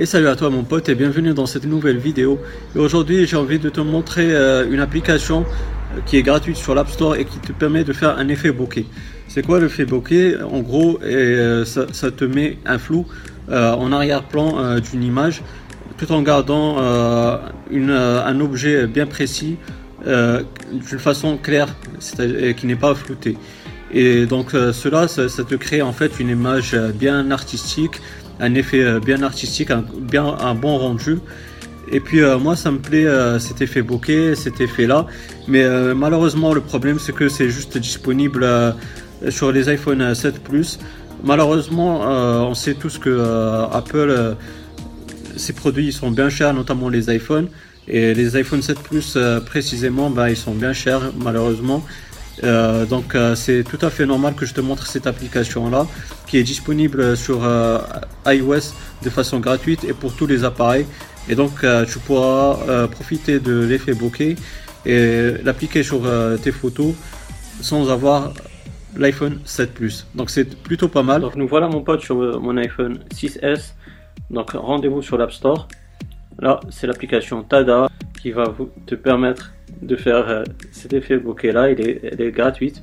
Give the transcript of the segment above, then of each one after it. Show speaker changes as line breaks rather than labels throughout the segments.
Et salut à toi mon pote et bienvenue dans cette nouvelle vidéo. Aujourd'hui j'ai envie de te montrer euh, une application euh, qui est gratuite sur l'App Store et qui te permet de faire un effet bokeh. C'est quoi l'effet bokeh? En gros, euh, ça, te met un flou en arrière-plan d'une image tout en gardant une, un objet bien précis d'une façon claire et qui n'est pas flouté. Et donc cela, ça, te crée en fait une image bien artistique un effet euh, bien artistique, un, bien, un bon rendu. Et puis euh, moi ça me plaît euh, cet effet bokeh, cet effet là. Mais malheureusement le problème c'est que c'est juste disponible sur les iPhone 7 Plus. Malheureusement on sait tous que Apple, ses produits sont bien chers, notamment les iPhones. Et les iPhone 7 Plus précisément, ben, ils sont bien chers malheureusement. Euh, donc euh, c'est tout à fait normal que je te montre cette application là qui est disponible sur euh, iOS de façon gratuite et pour tous les appareils et donc tu pourras profiter de l'effet bokeh et l'appliquer sur tes photos sans avoir l'iPhone 7 Plus. Donc c'est plutôt pas mal. Donc nous voilà mon pote sur mon iPhone 6S. Donc rendez-vous sur l'App Store. Là c'est l'application Tada qui va te permettre de faire euh, cet effet bokeh là, il est, elle est gratuite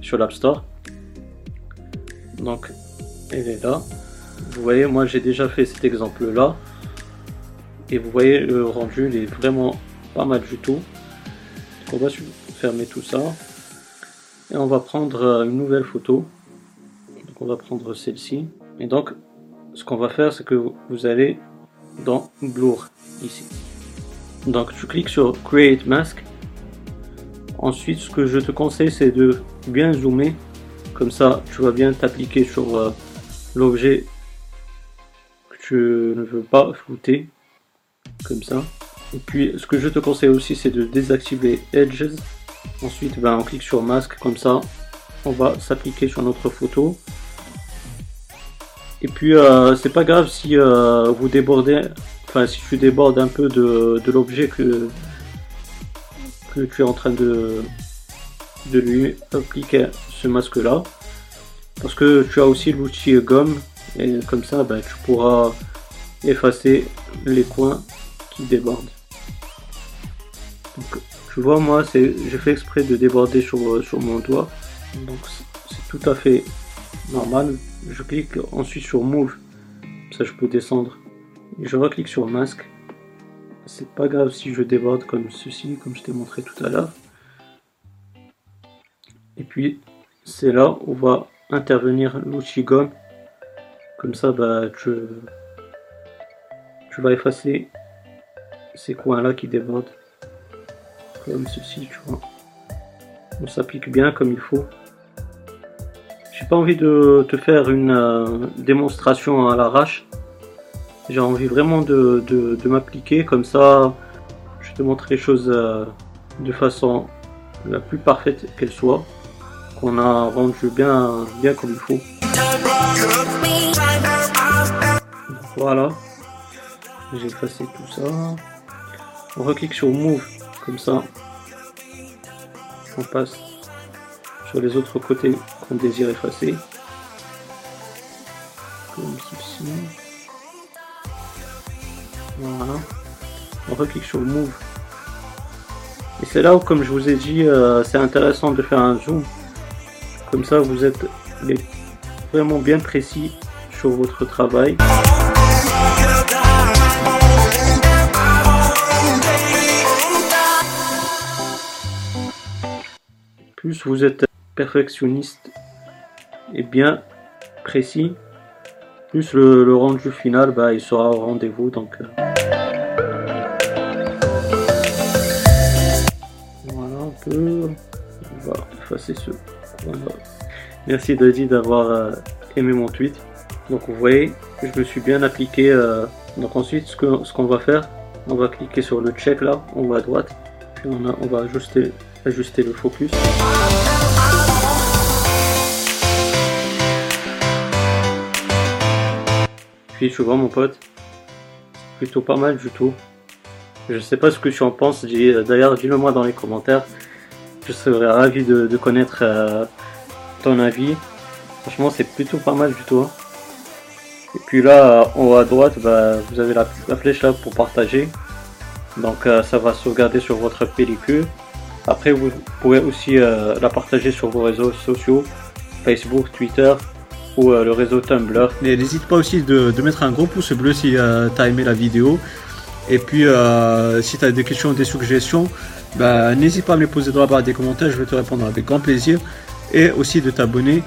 sur l'App Store. Donc elle est là. Vous voyez, moi j'ai déjà fait cet exemple là. Et vous voyez le rendu, il est vraiment pas mal du tout. on va fermer tout ça. Et on va prendre euh, une nouvelle photo. Donc on va prendre celle-ci. Et donc ce qu'on va faire c'est que vous allez dans Blur ici. Donc tu cliques sur Create Mask. Ensuite, ce que je te conseille, c'est de bien zoomer. Comme ça, tu vas bien t'appliquer sur euh, l'objet que tu ne veux pas flouter. Comme ça. Et puis, ce que je te conseille aussi, c'est de désactiver Edges. Ensuite, ben, on clique sur Mask. Comme ça, on va s'appliquer sur notre photo. Et puis, euh, c'est pas grave si euh, vous débordez enfin si tu débordes un peu de, l'objet que, que tu es en train de, de lui appliquer ce masque là parce que tu as aussi l'outil gomme et comme ça ben, tu pourras effacer les coins qui débordent. Donc tu vois moi j'ai fait exprès de déborder sur, sur mon doigt donc c'est tout à fait normal. Je clique ensuite sur move ça je peux descendre je reclique sur masque. C'est pas grave si je déborde comme ceci, comme je t'ai montré tout à l'heure. Et puis c'est là où va intervenir l'outil gomme. Comme ça, bah, tu, vas effacer ces coins-là qui débordent. Comme ceci, tu vois. On s'applique bien comme il faut. J'ai pas envie de te faire une euh, démonstration à l'arrache. J'ai envie vraiment de, m'appliquer comme ça. Je te montre les choses euh, de façon la plus parfaite qu'elle soit. Qu'on a rendu bien, bien comme il faut. voilà. J'ai effacé tout ça. On reclique sur Move comme ça. On passe sur les autres côtés qu'on désire effacer. Comme ceci. Voilà. On reclique sur Move. Et c'est là où, comme je vous ai dit, euh, c'est intéressant de faire un zoom. Comme ça, vous êtes vraiment bien précis sur votre travail. Plus vous êtes perfectionniste et bien précis, plus le, rendu final, bah, il sera au rendez-vous. Donc, euh. voilà un peu. On va effacer ce. Merci Daddy d'avoir euh, aimé mon tweet. Donc vous voyez, je me suis bien appliqué. Euh. donc ensuite, ce qu'on ce va faire, on va cliquer sur le check là, en haut à droite. Puis on, on va ajuster, ajuster le focus. Puis tu vois mon pote, plutôt pas mal du tout. Je sais pas ce que tu en penses, d'ailleurs dis-le moi dans les commentaires. Je serais ravi de, connaître euh, ton avis. Franchement c'est plutôt pas mal du tout. Hein. Et puis là, en haut à droite, bah, vous avez la, flèche là pour partager. Donc euh, ça va sauvegarder sur votre pellicule. Après, vous pouvez aussi euh, la partager sur vos réseaux sociaux, Facebook, Twitter euh, le réseau Tumblr. Mais n'hésite pas aussi de, mettre un gros pouce bleu si tu as aimé la vidéo. Et puis, si tu as des questions, des suggestions, bah, n'hésite pas à me les poser dans la barre des commentaires, je vais te répondre avec grand plaisir. Et aussi de t'abonner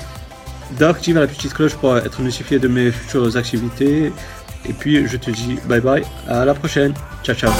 d'activer la petite cloche pour être notifié de mes futures activités. Et puis je te dis bye bye, à la prochaine. Ciao ciao.